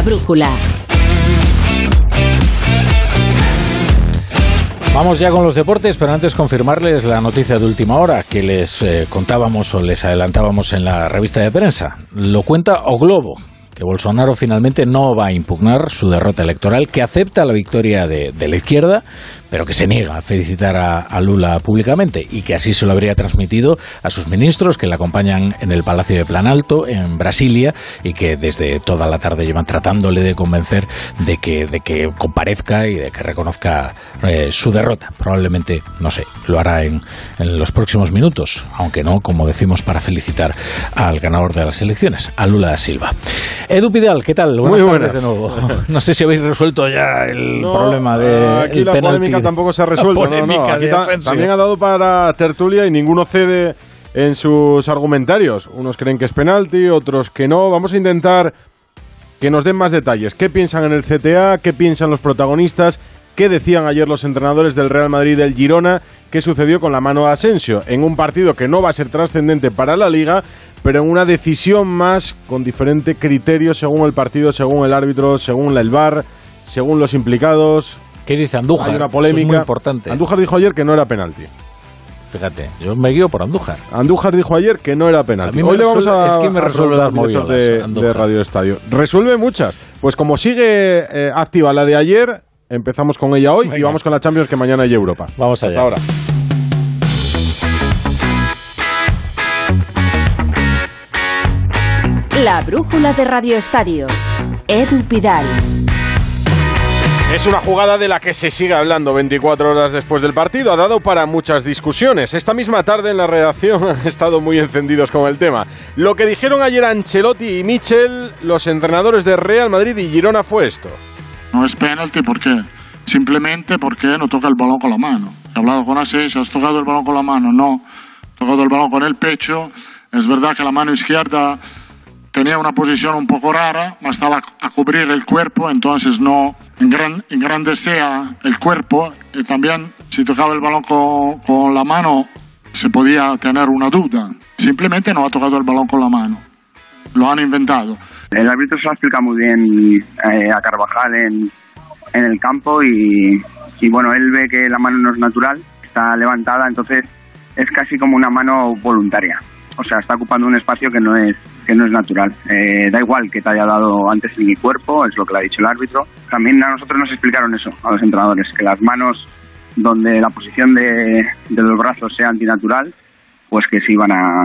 La brújula. Vamos ya con los deportes, pero antes confirmarles la noticia de última hora que les eh, contábamos o les adelantábamos en la revista de prensa. Lo cuenta O Globo, que Bolsonaro finalmente no va a impugnar su derrota electoral, que acepta la victoria de la izquierda, pero que se niega a felicitar a, a, Lula públicamente y que así se lo habría transmitido a sus ministros que le acompañan en el Palacio de Planalto, en Brasilia, y que desde toda la tarde llevan tratándole de convencer de que, de que comparezca y de que reconozca eh, su derrota. Probablemente, no sé, lo hará en, en los próximos minutos, aunque no, como decimos, para felicitar al ganador de las elecciones, a Lula da Silva. Edu Pidal, ¿qué tal? Buenas, Muy buenas. de nuevo. No sé si habéis resuelto ya el no, problema de aquí tampoco se ha resuelto. No, no. Aquí ta también ha dado para tertulia y ninguno cede en sus argumentarios. Unos creen que es penalti, otros que no. Vamos a intentar que nos den más detalles. ¿Qué piensan en el CTA? ¿Qué piensan los protagonistas? ¿Qué decían ayer los entrenadores del Real Madrid y del Girona? ¿Qué sucedió con la mano de Asensio? En un partido que no va a ser trascendente para la liga, pero en una decisión más con diferente criterio según el partido, según el árbitro, según el VAR, según los implicados. ¿Qué dice Andújar? Hay una polémica. Eso es muy importante. Andújar dijo ayer que no era penalti. Fíjate, yo me guío por Andújar. Andújar dijo ayer que no era penalti. Hoy le vamos a es que me resuelve las moviolas, de, de, Radio Estadio. Resuelve muchas. Pues como sigue eh, activa la de ayer, empezamos con ella hoy Venga. y vamos con la Champions que mañana hay Europa. Vamos allá. Hasta ahora. La brújula de Radio Estadio. Edu Pidal. Es una jugada de la que se sigue hablando 24 horas después del partido. Ha dado para muchas discusiones. Esta misma tarde en la redacción han estado muy encendidos con el tema. Lo que dijeron ayer Ancelotti y Michel, los entrenadores de Real Madrid y Girona, fue esto. No es penalti, ¿por qué? Simplemente porque no toca el balón con la mano. He hablado con Asensio, ¿has tocado el balón con la mano? No. He tocado el balón con el pecho. Es verdad que la mano izquierda tenía una posición un poco rara, estaba a cubrir el cuerpo, entonces no engran, engrandecía el cuerpo y también si tocaba el balón con, la mano se podía tener una duda. Simplemente no ha tocado el balón con la mano. Lo han inventado. El árbitro se lo explica muy bien eh, a Carvajal en, en el campo y, y bueno, él ve que la mano no es natural, está levantada, entonces es casi como una mano voluntaria o sea, está ocupando un espacio que no es que no es natural. Eh, da igual que te haya dado antes en mi cuerpo, es lo que le ha dicho el árbitro. También a nosotros nos explicaron eso, a los entrenadores, que las manos donde la posición de, de los brazos sea antinatural, pues que se iban a,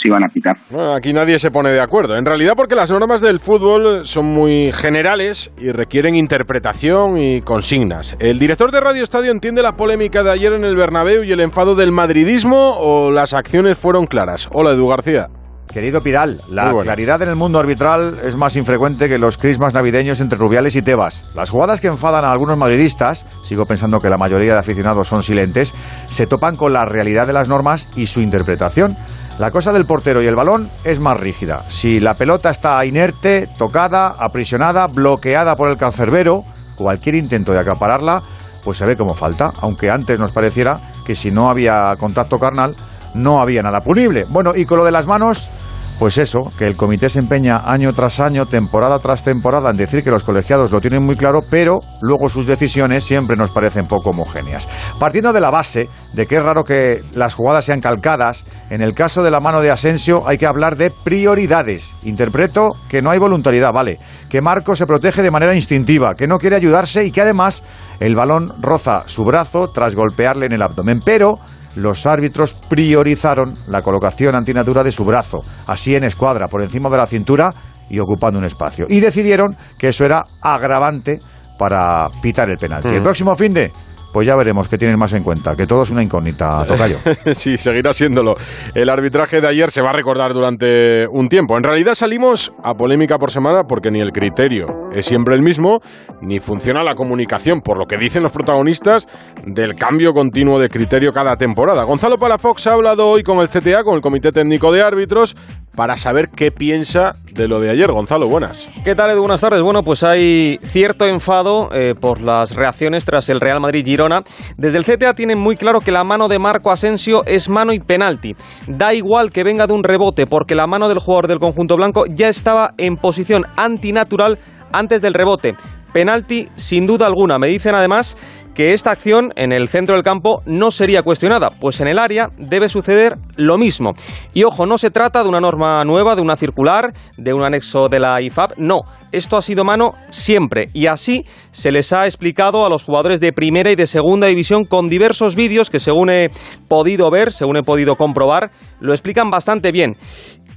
se iban a pitar. Bueno, aquí nadie se pone de acuerdo. En realidad porque las normas del fútbol son muy generales y requieren interpretación y consignas. ¿El director de Radio Estadio entiende la polémica de ayer en el Bernabéu y el enfado del madridismo o las acciones fueron claras? Hola, Edu García. Querido Pidal, la claridad en el mundo arbitral es más infrecuente que los crismas navideños entre Rubiales y Tebas. Las jugadas que enfadan a algunos madridistas, sigo pensando que la mayoría de aficionados son silentes, se topan con la realidad de las normas y su interpretación. La cosa del portero y el balón es más rígida. Si la pelota está inerte, tocada, aprisionada, bloqueada por el cancerbero, cualquier intento de acapararla, pues se ve como falta, aunque antes nos pareciera que si no había contacto carnal, no había nada punible. Bueno, y con lo de las manos, pues eso, que el comité se empeña año tras año, temporada tras temporada, en decir que los colegiados lo tienen muy claro, pero luego sus decisiones siempre nos parecen poco homogéneas. Partiendo de la base de que es raro que las jugadas sean calcadas, en el caso de la mano de Asensio hay que hablar de prioridades. Interpreto que no hay voluntariedad, vale, que Marco se protege de manera instintiva, que no quiere ayudarse y que además el balón roza su brazo tras golpearle en el abdomen, pero los árbitros priorizaron la colocación antinatura de su brazo, así en escuadra, por encima de la cintura y ocupando un espacio. Y decidieron que eso era agravante para pitar el penalti. Mm. El próximo fin de pues ya veremos qué tienen más en cuenta, que todo es una incógnita, Tocayo. sí, seguirá siéndolo. El arbitraje de ayer se va a recordar durante un tiempo. En realidad salimos a polémica por semana porque ni el criterio es siempre el mismo, ni funciona la comunicación, por lo que dicen los protagonistas del cambio continuo de criterio cada temporada. Gonzalo Palafox ha hablado hoy con el CTA, con el Comité Técnico de Árbitros, para saber qué piensa de lo de ayer. Gonzalo, buenas. ¿Qué tal, Edu? Buenas tardes. Bueno, pues hay cierto enfado eh, por las reacciones tras el Real Madrid-Girona. Desde el CTA tienen muy claro que la mano de Marco Asensio es mano y penalti. Da igual que venga de un rebote, porque la mano del jugador del conjunto blanco ya estaba en posición antinatural antes del rebote. Penalti sin duda alguna. Me dicen además que esta acción en el centro del campo no sería cuestionada, pues en el área debe suceder lo mismo. Y ojo, no se trata de una norma nueva, de una circular, de un anexo de la IFAB, no. Esto ha sido mano siempre y así se les ha explicado a los jugadores de primera y de segunda división con diversos vídeos que según he podido ver, según he podido comprobar, lo explican bastante bien.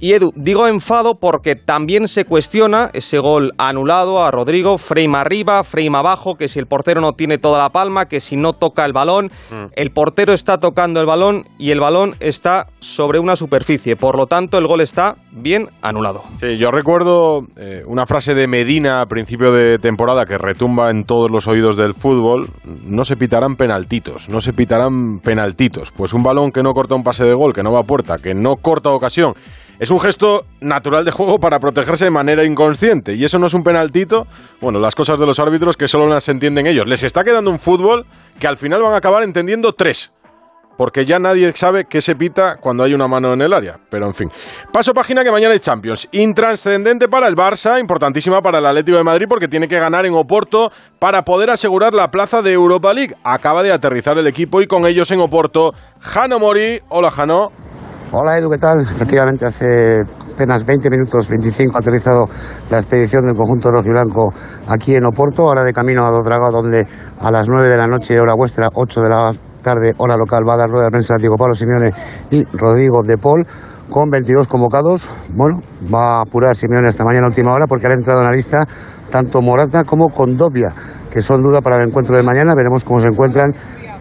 Y Edu, digo enfado porque también se cuestiona ese gol anulado a Rodrigo, frame arriba, frame abajo, que si el portero no tiene toda la palma, que si no toca el balón, mm. el portero está tocando el balón y el balón está sobre una superficie. Por lo tanto, el gol está bien anulado. Sí, yo recuerdo eh, una frase de Medina a principio de temporada que retumba en todos los oídos del fútbol. No se pitarán penaltitos, no se pitarán penaltitos. Pues un balón que no corta un pase de gol, que no va a puerta, que no corta ocasión es un gesto natural de juego para protegerse de manera inconsciente. Y eso no es un penaltito. Bueno, las cosas de los árbitros que solo las entienden ellos. Les está quedando un fútbol que al final van a acabar entendiendo tres. Porque ya nadie sabe qué se pita cuando hay una mano en el área. Pero en fin. Paso página que mañana hay Champions. Intranscendente para el Barça, importantísima para el Atlético de Madrid porque tiene que ganar en Oporto para poder asegurar la plaza de Europa League. Acaba de aterrizar el equipo y con ellos en Oporto, Jano Mori. Hola Jano. Hola Edu, ¿qué tal? Efectivamente, hace apenas 20 minutos, 25, ha aterrizado la expedición del conjunto rojiblanco aquí en Oporto, ahora de camino a Dodraga, donde a las 9 de la noche, hora vuestra, 8 de la tarde, hora local, va a dar rueda de prensa Diego Pablo Simeone y Rodrigo de Paul, con 22 convocados. Bueno, va a apurar Simeone esta mañana última hora porque ha entrado en la lista tanto Morata como Condovia, que son duda para el encuentro de mañana. Veremos cómo se encuentran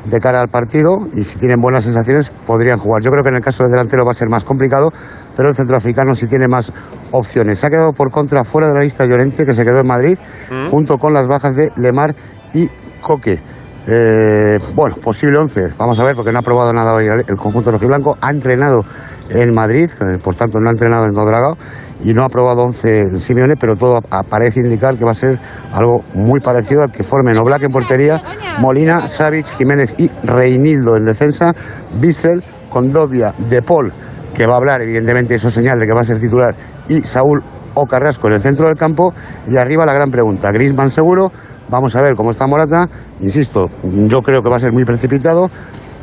de cara al partido y si tienen buenas sensaciones podrían jugar. Yo creo que en el caso del delantero va a ser más complicado, pero el centroafricano sí tiene más opciones. Se ha quedado por contra fuera de la lista Llorente, que se quedó en Madrid, mm. junto con las bajas de Lemar y Coque. Eh, bueno, posible 11, vamos a ver, porque no ha probado nada hoy el conjunto rojiblanco. Ha entrenado en Madrid, eh, por tanto no ha entrenado en Nodragao y no ha probado 11 Simeone, pero todo parece indicar que va a ser algo muy parecido al que formen Oblak en portería, Molina, Savic, Jiménez y Reinildo en defensa, Bissell, Condovia, De Paul, que va a hablar, evidentemente, eso señal de que va a ser titular, y Saúl o Carrasco en el centro del campo. Y arriba la gran pregunta, Grisman seguro, vamos a ver cómo está Morata, insisto, yo creo que va a ser muy precipitado,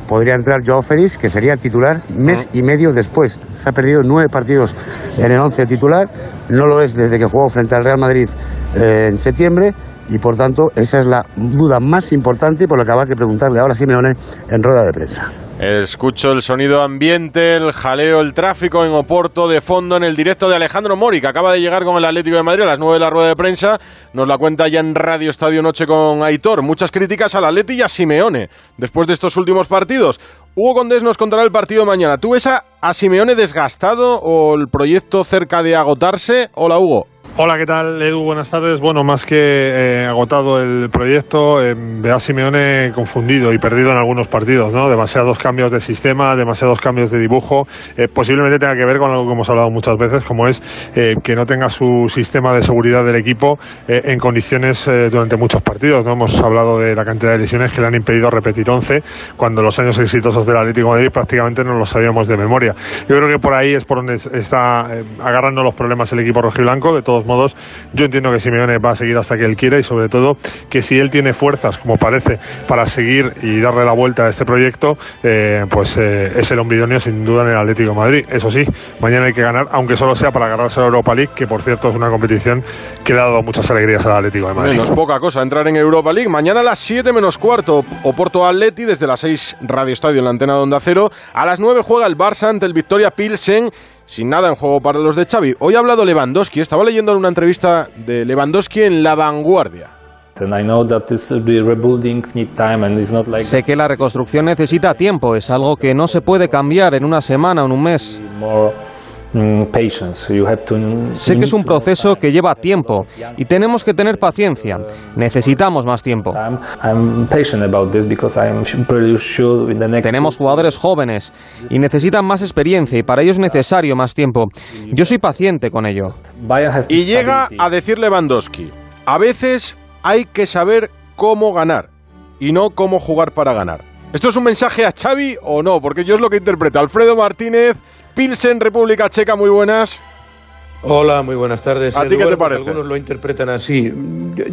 podría entrar Joao Félix, que sería titular mes y medio después. Se ha perdido nueve partidos en el once titular, no lo es desde que jugó frente al Real Madrid eh, en septiembre. Y por tanto esa es la duda más importante por la que habrá que preguntarle ahora a Simeone en rueda de prensa. Escucho el sonido ambiente, el jaleo, el tráfico en Oporto de fondo en el directo de Alejandro Mori, que acaba de llegar con el Atlético de Madrid a las 9 de la rueda de prensa. Nos la cuenta ya en Radio Estadio Noche con Aitor. Muchas críticas al Atleti y a Simeone después de estos últimos partidos. Hugo Condés nos contará el partido mañana. ¿Tú ves a, a Simeone desgastado o el proyecto cerca de agotarse? Hola, Hugo. Hola, ¿qué tal, Edu? Buenas tardes. Bueno, más que eh, agotado el proyecto, eh, ve a Simeone confundido y perdido en algunos partidos, ¿no? Demasiados cambios de sistema, demasiados cambios de dibujo. Eh, posiblemente tenga que ver con algo que hemos hablado muchas veces, como es eh, que no tenga su sistema de seguridad del equipo en condiciones durante muchos partidos, ¿no? Hemos hablado de la cantidad de lesiones que le han impedido repetir 11, cuando los años exitosos del Atlético de Madrid prácticamente no los sabíamos de memoria. Yo creo que por ahí es por donde está agarrando los problemas el equipo rojiblanco, de todos modos, yo entiendo que Simeone va a seguir hasta que él quiera y sobre todo que si él tiene fuerzas, como parece, para seguir y darle la vuelta a este proyecto, eh, pues eh, es el hombre sin duda en el Atlético de Madrid. Eso sí, mañana hay que ganar, aunque solo sea para agarrarse a la Europa League, que por cierto es una competición que ha dado muchas alegrías al Atlético de Madrid. Menos poca cosa, entrar en Europa League. Mañana a las 7 menos cuarto, Oporto Atleti, desde las 6 Radio Estadio en la antena de Onda Cero. A las 9 juega el Barça ante el Victoria Pilsen sin nada en juego para los de Xavi. Hoy ha hablado Lewandowski, estaba leyendo en una entrevista de Lewandowski en La Vanguardia. Sé que la reconstrucción necesita tiempo, es algo que no se puede cambiar en una semana o en un mes. Mm, sé que es un proceso que lleva tiempo y tenemos que tener paciencia. Necesitamos más tiempo. Tenemos jugadores jóvenes y necesitan más experiencia y para ello es necesario más tiempo. Yo soy paciente con ello. Y llega a decir Lewandowski, a veces hay que saber cómo ganar y no cómo jugar para ganar. ¿Esto es un mensaje a Xavi o no? Porque yo es lo que interpreto. Alfredo Martínez, Pilsen, República Checa, muy buenas. Hola, muy buenas tardes. ¿A ti qué te parece? Algunos lo interpretan así.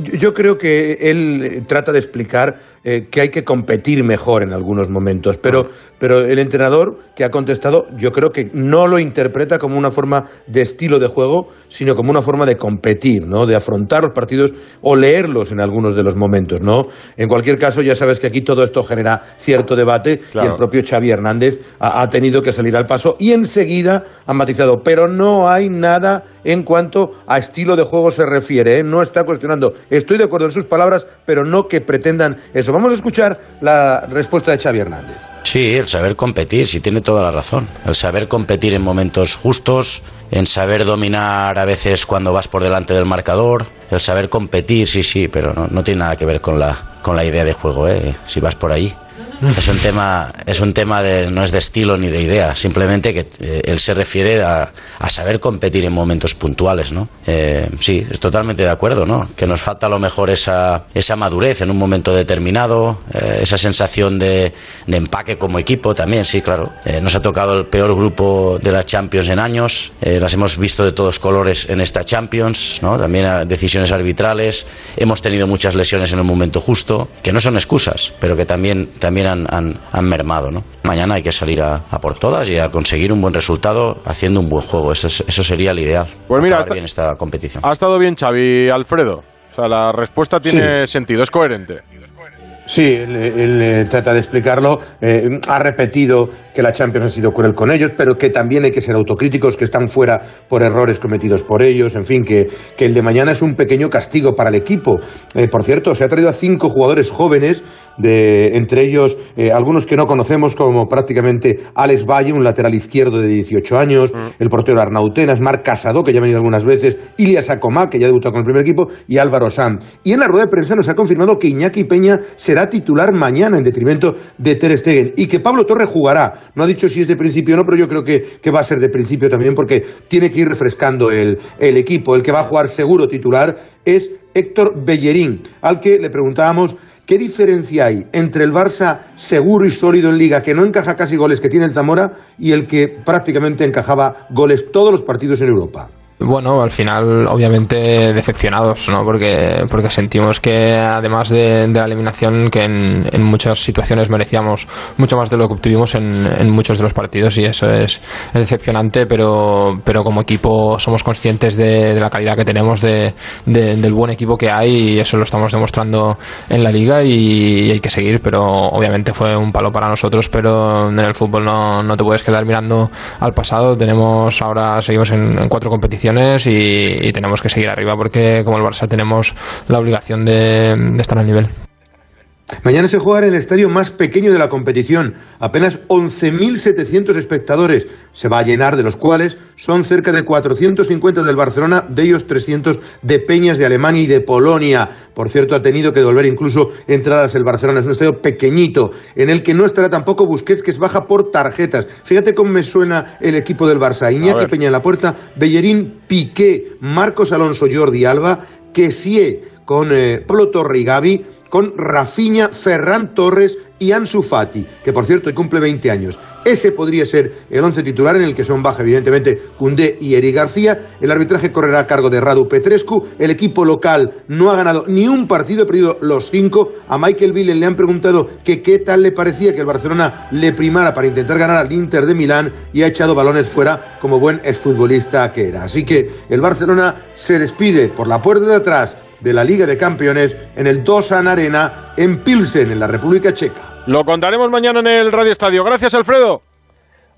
Yo, creo que él trata de explicar eh, que hay que competir mejor en algunos momentos, pero, pero el entrenador que ha contestado, yo creo que no lo interpreta como una forma de estilo de juego, sino como una forma de competir, ¿no? De afrontar los partidos o leerlos en algunos de los momentos, ¿no? En cualquier caso, ya sabes que aquí todo esto genera cierto debate y el propio Xavi Hernández ha, ha tenido que salir al paso y enseguida ha matizado, pero no hay nada en cuanto a estilo de juego se refiere. ¿eh? No está cuestionando. Estoy de acuerdo en sus palabras, pero no que pretendan eso. Vamos a escuchar la respuesta de Xavi Hernández. Sí, el saber competir, sí tiene toda la razón. El saber competir en momentos justos, en saber dominar a veces cuando vas por delante del marcador, el saber competir, sí, sí, pero no, no tiene nada que ver con la, con la idea de juego, ¿eh? si vas por ahí. Es un tema, es un tema de, no es de estilo ni de idea, simplemente que eh, él se refiere a, a, saber competir en momentos puntuales, ¿no? Eh, sí, es totalmente de acuerdo, ¿no? Que nos falta a lo mejor esa, esa madurez en un momento determinado, eh, esa sensación de, de, empaque como equipo también, sí, claro. nos ha tocado el peor grupo de la Champions en años, las hemos visto de todos colores en esta Champions, ¿no? También decisiones arbitrales, hemos tenido muchas lesiones en el momento justo, que no son excusas, pero que también, también han, mermado. ¿no? Mañana hay que salir a, por todas y a conseguir un buen resultado haciendo un buen juego. Eso, eso sería el ideal. Pues mira, bien esta competición. Ha estado bien Xavi Alfredo. O sea, la respuesta tiene sentido, es coherente. Sí, él, eh, trata de explicarlo. Eh, ha repetido que la Champions ha sido cruel con ellos, pero que también hay que ser autocríticos, que están fuera por errores cometidos por ellos. En fin, que, el de mañana es un pequeño castigo para el equipo. Eh, por cierto, se ha traído a cinco jugadores jóvenes, de, entre ellos algunos que no conocemos, como prácticamente Alex Valle, un lateral izquierdo de 18 años, mm. el portero Arnautenas, Marc Casado, que ya ha venido algunas veces, Ilias Acomá, que ya ha debutado con el primer equipo, y Álvaro Sam. Y en la rueda de prensa nos ha confirmado que Iñaki Peña se será titular mañana en detrimento de Ter Stegen y que Pablo Torre jugará. No ha dicho si es de principio o no, pero yo creo que, que va a ser de principio también porque tiene que ir refrescando el, el equipo. El que va a jugar seguro titular es Héctor Bellerín, al que le preguntábamos ¿Qué diferencia hay entre el Barça seguro y sólido en liga, que no encaja casi goles que tiene el Zamora, y el que prácticamente encajaba goles todos los partidos en Europa? Bueno, al final, obviamente, decepcionados, ¿no? Porque, porque sentimos que, además de, la eliminación, que en, muchas situaciones merecíamos mucho más de lo que obtuvimos en, muchos de los partidos y eso es, decepcionante, pero, pero como equipo somos conscientes de, la calidad que tenemos, de, del buen equipo que hay y eso lo estamos demostrando en la liga y, hay que seguir, pero obviamente fue un palo para nosotros, pero en el fútbol no, no te puedes quedar mirando al pasado. Tenemos ahora, seguimos en cuatro competiciones y, tenemos que seguir arriba porque como el Barça tenemos la obligación de, estar al nivel. Mañana se juega en el estadio más pequeño de la competición, apenas 11.700 espectadores. Se va a llenar, de los cuales son cerca de 450 del Barcelona, de ellos 300 de Peñas de Alemania y de Polonia. Por cierto, ha tenido que devolver incluso entradas el Barcelona. Es un estadio pequeñito, en el que no estará tampoco Busquets, que es baja por tarjetas. Fíjate cómo me suena el equipo del Barça. Iñaki Peña en la puerta, Bellerín, Piqué, Marcos Alonso, Jordi Alba, Kessie con eh, Gaby con Rafinha, Ferran Torres y Ansu Fati, que por cierto cumple 20 años. Ese podría ser el once titular en el que son baja evidentemente Cundé y Eri García. El arbitraje correrá a cargo de Radu Petrescu. El equipo local no ha ganado ni un partido, ha perdido los cinco. A Michael Villen le han preguntado qué tal le parecía que el Barcelona le primara para intentar ganar al Inter de Milán y ha echado balones fuera como buen exfutbolista que era. Así que el Barcelona se despide por la puerta de atrás de la Liga de Campeones en el Dosan Arena en Pilsen, en la República Checa. Lo contaremos mañana en el Radio Estadio. Gracias, Alfredo.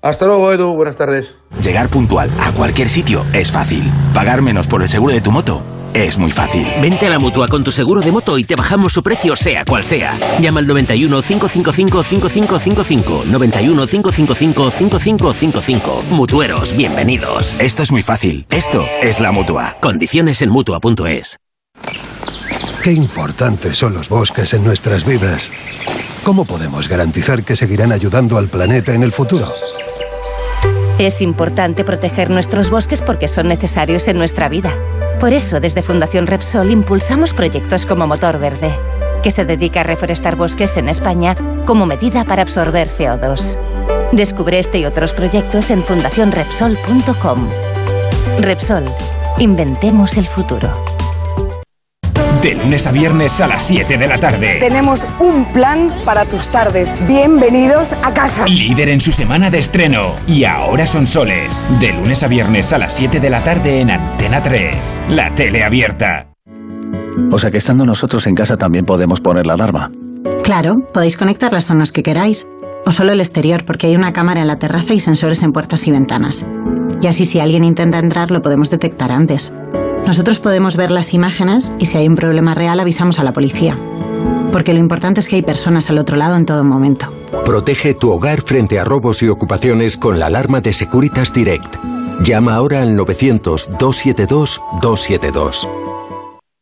Hasta luego, Edu. Buenas tardes. Llegar puntual a cualquier sitio es fácil. Pagar menos por el seguro de tu moto es muy fácil. Vente a la mutua con tu seguro de moto y te bajamos su precio, sea cual sea. Llama al 91 555 5555. 91 555 5555. Mutueros, bienvenidos. Esto es muy fácil. Esto es la mutua. Condiciones en mutua.es. Qué importantes son los bosques en nuestras vidas. ¿Cómo podemos garantizar que seguirán ayudando al planeta en el futuro? Es importante proteger nuestros bosques porque son necesarios en nuestra vida. Por eso, desde Fundación Repsol impulsamos proyectos como Motor Verde, que se dedica a reforestar bosques en España como medida para absorber CO2. Descubre este y otros proyectos en fundacionrepsol.com. Repsol, inventemos el futuro. De lunes a viernes a las 7 de la tarde. Tenemos un plan para tus tardes. Bienvenidos a casa. Líder en su semana de estreno. Y ahora son soles. De lunes a viernes a las 7 de la tarde en Antena 3. La tele abierta. O sea que estando nosotros en casa también podemos poner la alarma. Claro, podéis conectar las zonas que queráis. O solo el exterior, porque hay una cámara en la terraza y sensores en puertas y ventanas. Y así si alguien intenta entrar lo podemos detectar antes. Nosotros podemos ver las imágenes y si hay un problema real avisamos a la policía. Porque lo importante es que hay personas al otro lado en todo momento. Protege tu hogar frente a robos y ocupaciones con la alarma de Securitas Direct. Llama ahora al 900-272-272.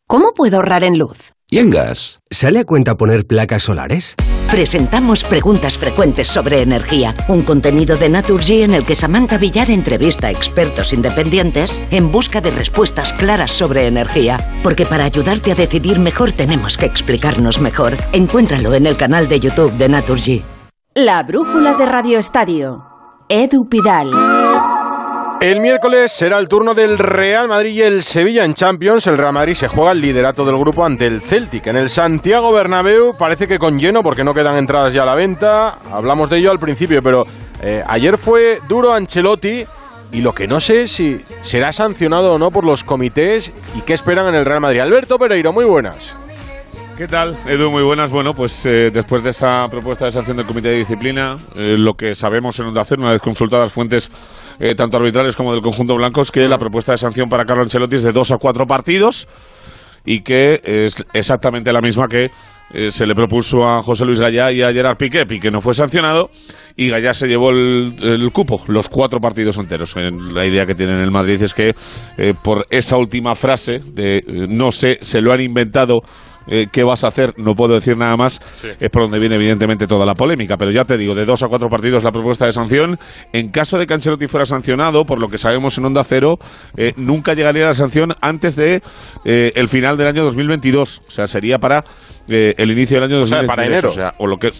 ¿Cómo puedo ahorrar en luz? ¿Y en gas? ¿Sale a cuenta poner placas solares? Presentamos Preguntas Frecuentes sobre Energía, un contenido de Naturgy en el que Samantha Villar entrevista a expertos independientes en busca de respuestas claras sobre energía. Porque para ayudarte a decidir mejor tenemos que explicarnos mejor. Encuéntralo en el canal de YouTube de Naturgy. La brújula de Radio Estadio. Edu Pidal. El miércoles será el turno del Real Madrid y el Sevilla en Champions. El Real Madrid se juega el liderato del grupo ante el Celtic. En el Santiago Bernabéu parece que con lleno porque no quedan entradas ya a la venta. Hablamos de ello al principio, pero eh, ayer fue duro Ancelotti y lo que no sé es si será sancionado o no por los comités y qué esperan en el Real Madrid. Alberto Pereiro, muy buenas. ¿Qué tal, Edu? Muy buenas. Bueno, pues eh, después de esa propuesta de sanción del Comité de Disciplina, eh, lo que sabemos en Onda Cero, una vez consultadas fuentes eh, tanto arbitrales como del conjunto blanco, es que la propuesta de sanción para Carlo Ancelotti es de dos a cuatro partidos y que es exactamente la misma que se le propuso a José Luis Gallá y a Gerard Piqué. Piqué no fue sancionado y Gallá se llevó el, cupo, los cuatro partidos enteros. la idea que tienen en el Madrid es que por esa última frase de no sé, se lo han inventado eh, qué vas a hacer, no puedo decir nada más, es por donde viene evidentemente toda la polémica. Pero ya te digo, de dos a cuatro partidos la propuesta de sanción. En caso de que Ancelotti fuera sancionado, por lo que sabemos en Onda Cero, eh, nunca llegaría la sanción antes de eh, el final del año 2022. O sea, sería para el inicio del año 2022. para enero. O sea, o lo que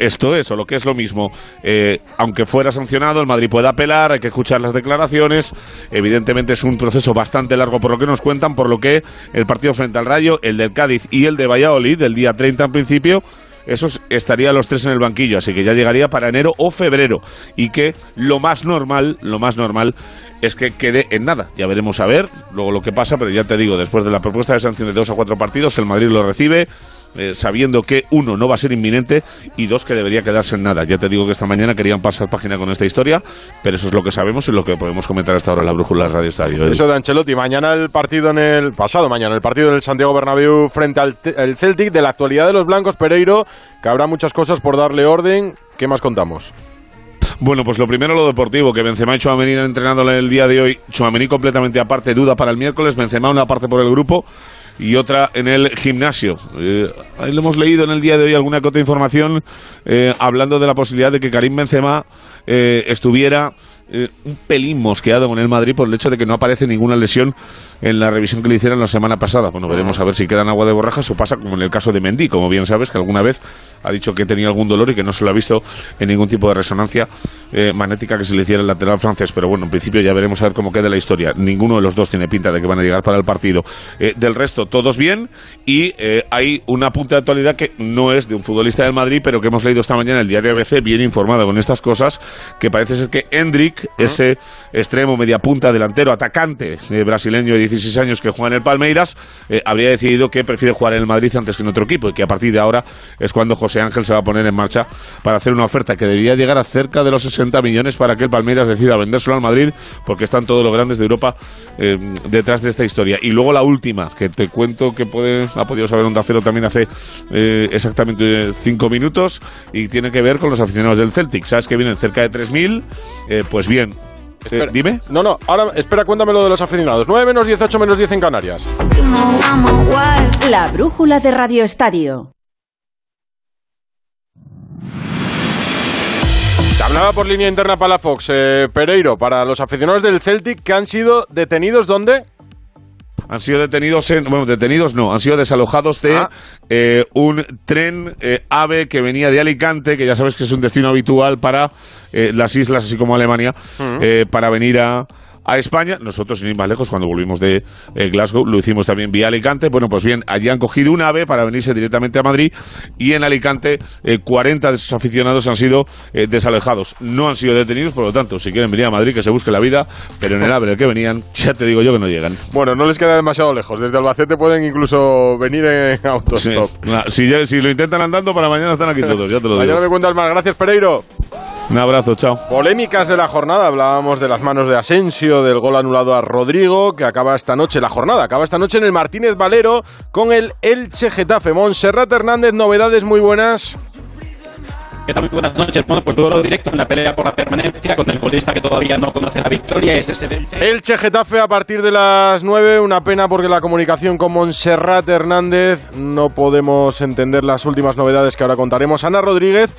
esto es, o lo que es lo mismo, eh, aunque fuera sancionado, el Madrid puede apelar, hay que escuchar las declaraciones. Evidentemente es un proceso bastante largo por lo que nos cuentan, por lo que el partido frente al Rayo, el del Cádiz y el de Valladolid, del día 30 en principio, esos estarían los tres en el banquillo, así que ya llegaría para enero o febrero. Y que lo más normal, lo más normal es que quede en nada. Ya veremos a ver luego lo que pasa, pero ya te digo, después de la propuesta de sanción de dos a cuatro partidos, el Madrid lo recibe eh, sabiendo que uno no va a ser inminente y dos que debería quedarse en nada. Ya te digo que esta mañana querían pasar página con esta historia, pero eso es lo que sabemos y lo que podemos comentar hasta ahora en la brújula de Radio Estadio. Eso de Ancelotti, mañana el partido en el pasado mañana el partido en el Santiago Bernabéu frente al Celtic de la actualidad de los blancos Pereiro, que habrá muchas cosas por darle orden. ¿Qué más contamos? Bueno, pues lo primero lo deportivo, que Benzema y Chouameni entrenándole el día de hoy. Chouameni completamente aparte, duda para el miércoles, Benzema una parte por el grupo y otra en el gimnasio. Eh, ahí lo hemos leído en el día de hoy alguna que otra información eh, hablando de la posibilidad de que Karim Benzema eh, un pelín mosqueado con el Madrid por el hecho de que no aparece ninguna lesión en la revisión que le hicieron la semana pasada. Bueno, veremos a ver si quedan agua de borrajas o pasa como en el caso de Mendy, como bien sabes, que alguna vez ha dicho que tenía algún dolor y que no se lo ha visto en ningún tipo de resonancia eh, magnética que se le hiciera el lateral francés. Pero bueno, en principio ya veremos a ver cómo queda la historia. Ninguno de los dos tiene pinta de que van a llegar para el partido. Eh, del resto, todos bien y hay una punta de actualidad que no es de un futbolista del Madrid, pero que hemos leído esta mañana en el diario ABC, bien informado con estas cosas, que parece ser que Hendrik, ese extremo, media punta, delantero, atacante brasileño 16 años que juega en el Palmeiras, eh, habría decidido que prefiere jugar en el Madrid antes que en otro equipo y que a partir de ahora es cuando José Ángel se va a poner en marcha para hacer una oferta que debería llegar a cerca de los 60 millones para que el Palmeiras decida vendérselo al Madrid porque están todos los grandes de Europa eh, detrás de esta historia. Y luego la última, que te cuento que puede, ha podido saber un Cero también hace eh, exactamente cinco minutos y tiene que ver con los aficionados del Celtic. Sabes que vienen cerca de 3.000, pues bien, eh, dime. No, no, ahora espera, cuéntame lo de los aficionados. 9 menos 18 menos 10 en Canarias. La brújula de Radio Estadio. Hablaba por línea interna para la Fox, eh, Pereiro, para los aficionados del Celtic que han sido detenidos, ¿dónde? Han sido detenidos en, bueno, detenidos no, han sido desalojados de ah. eh, un tren AVE que venía de Alicante, que ya sabes que es un destino habitual para las islas, así como Alemania, para venir a, a España. Nosotros, sin ir más lejos, cuando volvimos de eh, Glasgow, lo hicimos también vía Alicante. Bueno, pues bien, allí han cogido un ave para venirse directamente a Madrid y en Alicante 40 de sus aficionados han sido desalejados. No han sido detenidos, por lo tanto, si quieren venir a Madrid, que se busque la vida, pero en el ave en el que venían, ya te digo yo que no llegan. Bueno, no les queda demasiado lejos. Desde Albacete pueden incluso venir en autostop. si, si, lo intentan andando, para mañana están aquí todos, ya te lo digo. Mañana me cuentas más. Gracias, Pereiro. Un abrazo, chao. Polémicas de la jornada. Hablábamos de las manos de Asensio, del gol anulado a Rodrigo, que acaba esta noche, la jornada acaba esta noche en el Martínez Valero con el Elche Getafe. Montserrat Hernández, novedades muy buenas. ¿Qué tal? Muy buenas noches. Bueno, pues todo lo directo en la pelea por la permanencia con el golista que todavía no conoce la victoria. Es ese Elche. Elche Getafe a partir de las 9. Una pena porque la comunicación con Montserrat Hernández no podemos entender las últimas novedades que ahora contaremos. Ana Rodríguez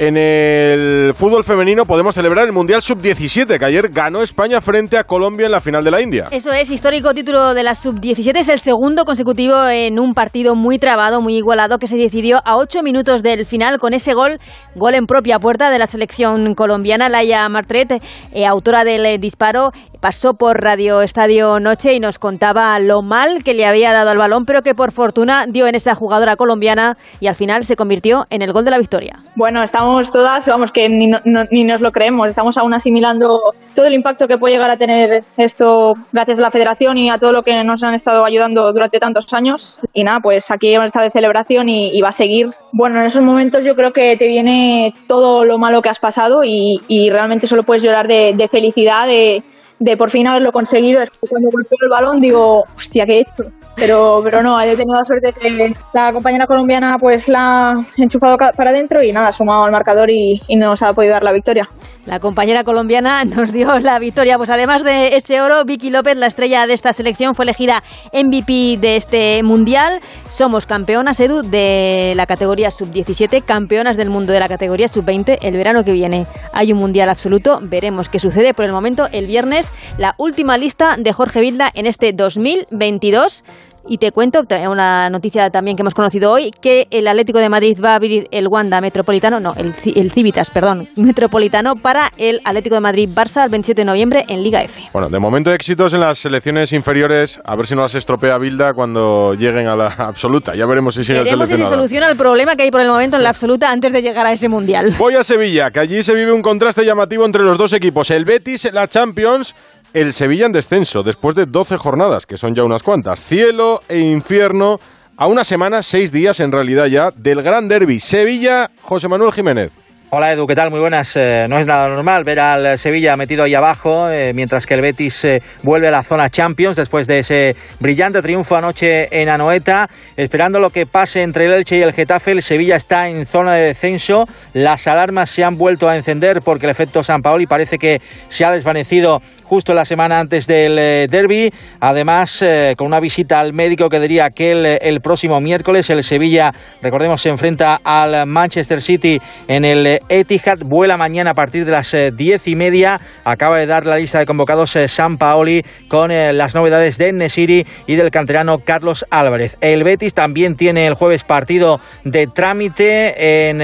en el fútbol femenino podemos celebrar el Mundial Sub-17, que ayer ganó España frente a Colombia en la final de la India. Eso es, histórico título de la Sub-17. Es el segundo consecutivo en un partido muy trabado, muy igualado, que se decidió a ocho minutos del final con ese gol, gol en propia puerta de la selección colombiana. Laia Martret, eh, autora del disparo, pasó por Radio Estadio Noche y nos contaba lo mal que le había dado al balón, pero que por fortuna dio en esa jugadora colombiana y al final se convirtió en el gol de la victoria. Bueno, estamos todas, vamos, que ni, ni nos lo creemos, estamos aún asimilando todo el impacto que puede llegar a tener esto gracias a la federación y a todo lo que nos han estado ayudando durante tantos años. Y nada, pues aquí hemos estado de celebración y, va a seguir. Bueno, en esos momentos yo creo que te viene todo lo malo que has pasado y, realmente solo puedes llorar de, de felicidad, de de por fin haberlo conseguido. Cuando golpeó el balón digo, hostia, ¿qué he hecho? Pero, pero no, he tenido la suerte que la compañera colombiana pues la ha enchufado para adentro y nada, ha sumado al marcador y, y nos ha podido dar la victoria. La compañera colombiana nos dio la victoria. Pues además de ese oro, Vicky López, la estrella de esta selección, fue elegida MVP de este mundial. Somos campeonas, Edu, de la categoría sub-17, campeonas del mundo de la categoría sub-20 el verano que viene. Hay un mundial absoluto, veremos qué sucede. Por el momento, el viernes, la última lista de Jorge Vilda en este 2022. Y te cuento una noticia también que hemos conocido hoy, que el Atlético de Madrid va a abrir el Wanda Metropolitano, no, el, el Civitas, perdón, Metropolitano para el Atlético de Madrid-Barça el 27 de noviembre en Liga F. Bueno, de momento éxitos en las selecciones inferiores, a ver si no las estropea Bilda cuando lleguen a la absoluta. Ya veremos si sigue Veremos si se soluciona el problema que hay por el momento en la absoluta antes de llegar a ese mundial. Voy a Sevilla, que allí se vive un contraste llamativo entre los dos equipos. El Betis, la Champions el Sevilla en descenso después de 12 jornadas, que son ya unas cuantas. Cielo e infierno a una semana, seis días en realidad ya, del gran derby. Sevilla, José Manuel Jiménez. Hola Edu, ¿qué tal? Muy buenas. Eh, no es nada normal ver al Sevilla metido ahí abajo, eh, mientras que el Betis eh, vuelve a la zona Champions después de ese brillante triunfo anoche en Anoeta. Esperando lo que pase entre el Elche y el Getafe, el Sevilla está en zona de descenso. Las alarmas se han vuelto a encender porque el efecto San Paoli parece que se ha desvanecido justo la semana antes del eh, derby. Además, eh, con una visita al médico que diría que el, el, próximo miércoles el Sevilla, recordemos, se enfrenta al Manchester City en el Etihad. Vuela mañana a partir de las eh, diez y media. Acaba de dar la lista de convocados San Paoli con las novedades de Nesiri y del canterano Carlos Álvarez. El Betis también tiene el jueves partido de trámite en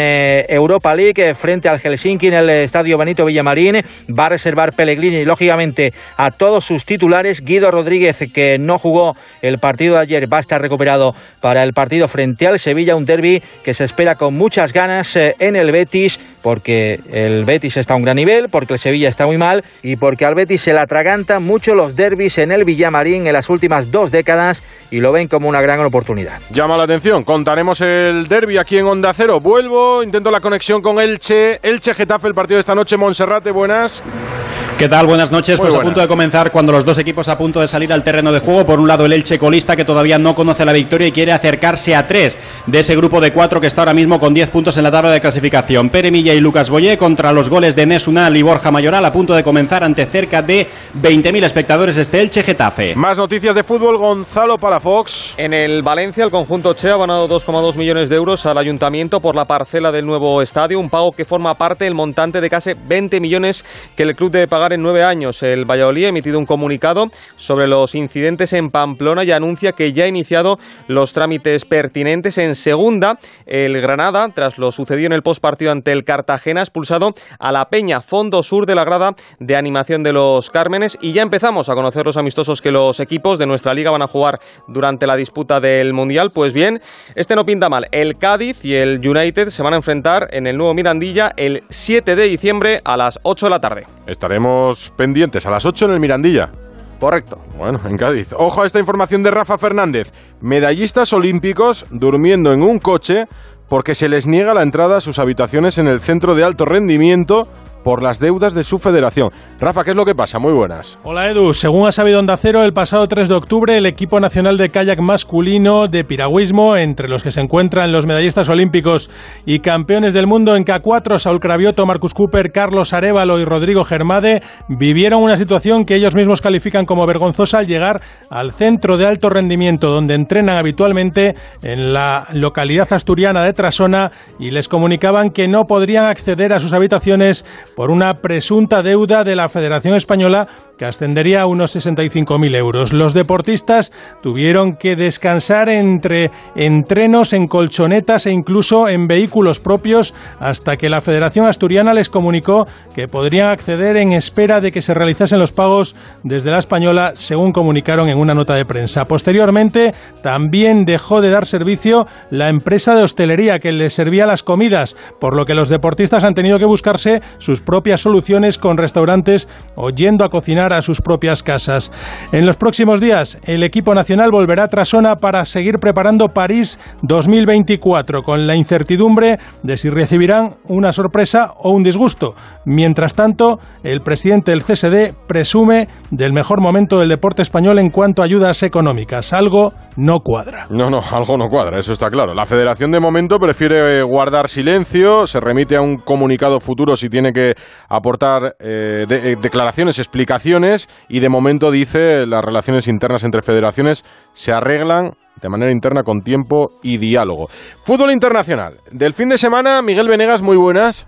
Europa League frente al Helsinki en el Estadio Benito Villamarín. Va a reservar Pellegrini, lógicamente a todos sus titulares. Guido Rodríguez, que no jugó el partido de ayer, va a estar recuperado para el partido frente al Sevilla, un derby que se espera con muchas ganas eh, en el Betis, porque el Betis está a un gran nivel, porque el Sevilla está muy mal y porque al Betis se le atragantan mucho los derbis en el Villamarín en las últimas dos décadas y lo ven como una gran oportunidad. Llama la atención, contaremos el derby aquí en Onda Cero. Vuelvo, intento la conexión con Elche. Elche Getafe, el partido de esta noche, Monserrate, buenas. ¿Qué tal? Buenas noches. pues a punto de comenzar cuando los dos equipos a punto de salir al terreno de juego. Por un lado el Elche colista que todavía no conoce la victoria y quiere acercarse a tres de ese grupo de cuatro que está ahora mismo con diez puntos en la tabla de clasificación. Pere Milla y Lucas Boyé contra los goles de Nesunal y Borja Mayoral a punto de comenzar ante cerca de 20.000 espectadores este Elche Getafe. Más noticias de fútbol, Gonzalo Palafox. En el Valencia el conjunto Che ha ganado 2,2 millones de euros al ayuntamiento por la parcela del nuevo estadio, un pago que forma parte del montante de casi 20 millones que el club debe pagar en nueve años. El Valladolid ha emitido un comunicado sobre los incidentes en Pamplona y anuncia que ya ha iniciado los trámites pertinentes. En segunda, el Granada, tras lo sucedido en el postpartido ante el Cartagena, ha expulsado a la Peña, fondo sur de la grada de animación de los Cármenes. Y ya empezamos a conocer los amistosos que los equipos de nuestra liga van a jugar durante la disputa del Mundial. Pues bien, este no pinta mal. El Cádiz y el United se van a enfrentar en el nuevo Mirandilla el 7 de diciembre a las 8 de la tarde. Estaremos pendientes a las 8 en el Mirandilla. Correcto. Bueno, en Cádiz. Ojo a esta información de Rafa Fernández. Medallistas olímpicos durmiendo en un coche porque se les niega la entrada a sus habitaciones en el centro de alto rendimiento por las deudas de su federación. Rafa, ¿qué es lo que pasa? Muy buenas. Hola Edu, según ha sabido Onda Cero, el pasado 3 de octubre el equipo nacional de kayak masculino de piragüismo, entre los que se encuentran los medallistas olímpicos y campeones del mundo en K4, Saúl Cravioto, Marcus Cooper, Carlos Arevalo y Rodrigo Germade, vivieron una situación que ellos mismos califican como vergonzosa al llegar al centro de alto rendimiento donde entrenan habitualmente en la localidad asturiana de Trasona y les comunicaban que no podrían acceder a sus habitaciones por una presunta deuda de la Federación Española que ascendería a unos 65.000 euros. Los deportistas tuvieron que descansar entre entrenos en colchonetas e incluso en vehículos propios hasta que la Federación Asturiana les comunicó que podrían acceder en espera de que se realizasen los pagos desde la Española, según comunicaron en una nota de prensa. Posteriormente, también dejó de dar servicio la empresa de hostelería que les servía las comidas, por lo que los deportistas han tenido que buscarse sus propias soluciones con restaurantes o yendo a cocinar a sus propias casas. En los próximos días, el equipo nacional volverá a Trasona para seguir preparando París 2024, con la incertidumbre de si recibirán una sorpresa o un disgusto. Mientras tanto, el presidente del CSD presume del mejor momento del deporte español en cuanto a ayudas económicas. Algo no cuadra. No, no, algo no cuadra, eso está claro. La federación de momento prefiere guardar silencio, se remite a un comunicado futuro si tiene que aportar eh, eh, declaraciones, explicaciones y de momento dice las relaciones internas entre federaciones se arreglan de manera interna con tiempo y diálogo. Fútbol internacional. Del fin de semana, Miguel Venegas, muy buenas.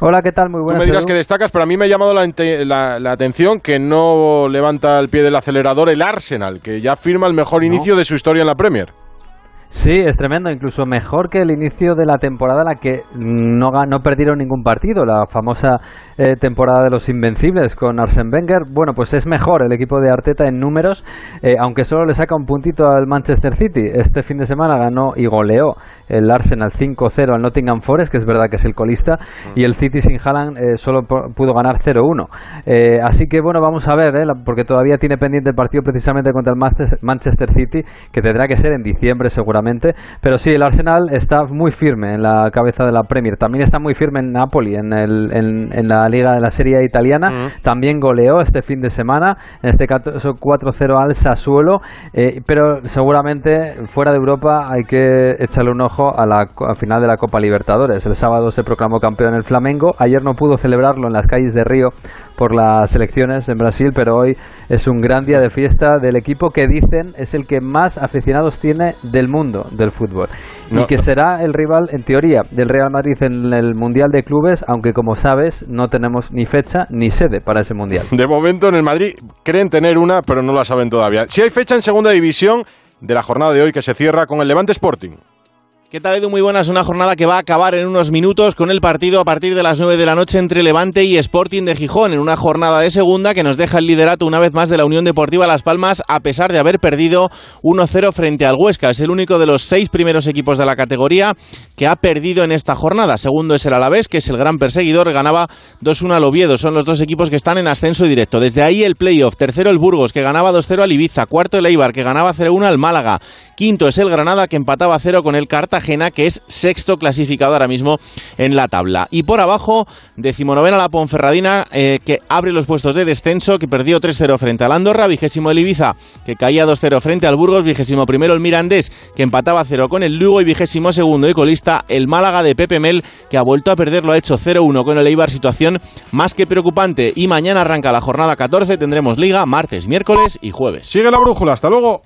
Hola, ¿qué tal? Muy buenas. Tú me dirás que destacas, pero a mí me ha llamado la, la, atención que no levanta el pie del acelerador el Arsenal, que ya firma el mejor inicio de su historia en la Premier. Sí, es tremendo, incluso mejor que el inicio de la temporada en la que no, no perdieron ningún partido, la famosa eh, temporada de los Invencibles con Arsene Wenger. Bueno, pues es mejor el equipo de Arteta en números, eh, aunque solo le saca un puntito al Manchester City. Este fin de semana ganó y goleó el Arsenal 5-0 al Nottingham Forest, que es verdad que es el colista, y el City sin Haaland eh, solo pudo ganar 0-1. así que bueno, vamos a ver, porque todavía tiene pendiente el partido precisamente contra el Manchester City, que tendrá que ser en diciembre seguramente pero sí, el Arsenal está muy firme en la cabeza de la Premier. También está muy firme en Napoli, en, el, en, la Liga de la Serie Italiana. También goleó este fin de semana, en este caso 4-0 al Sassuolo. Eh, pero seguramente fuera de Europa hay que echarle un ojo a la final de la Copa Libertadores. El sábado se proclamó campeón el Flamengo. Ayer no pudo celebrarlo en las calles de Río por las elecciones en Brasil, pero hoy es un gran día de fiesta del equipo que dicen es el que más aficionados tiene del mundo del fútbol y que será el rival, en teoría, del Real Madrid en el Mundial de Clubes, aunque como sabes no tenemos ni fecha ni sede para ese Mundial. De momento en el Madrid creen tener una, pero no la saben todavía. Si hay fecha en segunda división de la jornada de hoy que se cierra con el Levante Sporting. ¿Qué tal Edu? Muy buenas. Una jornada que va a acabar en unos minutos con el partido a partir de las 9 de la noche entre Levante y Sporting de Gijón, en una jornada de segunda que nos deja el liderato una vez más de la Unión Deportiva Las Palmas a pesar de haber perdido 1-0 frente al Huesca. Es el único de los seis primeros equipos de la categoría que ha perdido en esta jornada. Segundo es el Alavés, que es el gran perseguidor, ganaba 2-1 al Oviedo. Son los dos equipos que están en ascenso directo. Desde ahí el playoff. Tercero el Burgos, que ganaba 2-0 al Ibiza. Cuarto el Eibar, que ganaba 0-1 al Málaga. Quinto es el Granada, que empataba 0 con el Cartagena, que es sexto clasificado ahora mismo en la tabla. Y por abajo, decimonovena la Ponferradina, eh, que abre los puestos de descenso, que perdió 3-0 frente al Andorra, vigésimo el Ibiza, que caía 2-0 frente al Burgos, vigésimo primero el Mirandés, que empataba 0 con el Lugo, y vigésimo segundo y colista el Málaga de Pepe Mel, que ha vuelto a perder, lo ha hecho 0-1 con el Eibar, situación más que preocupante. Y mañana arranca la jornada 14, tendremos liga martes, miércoles y jueves. Sigue la brújula, hasta luego.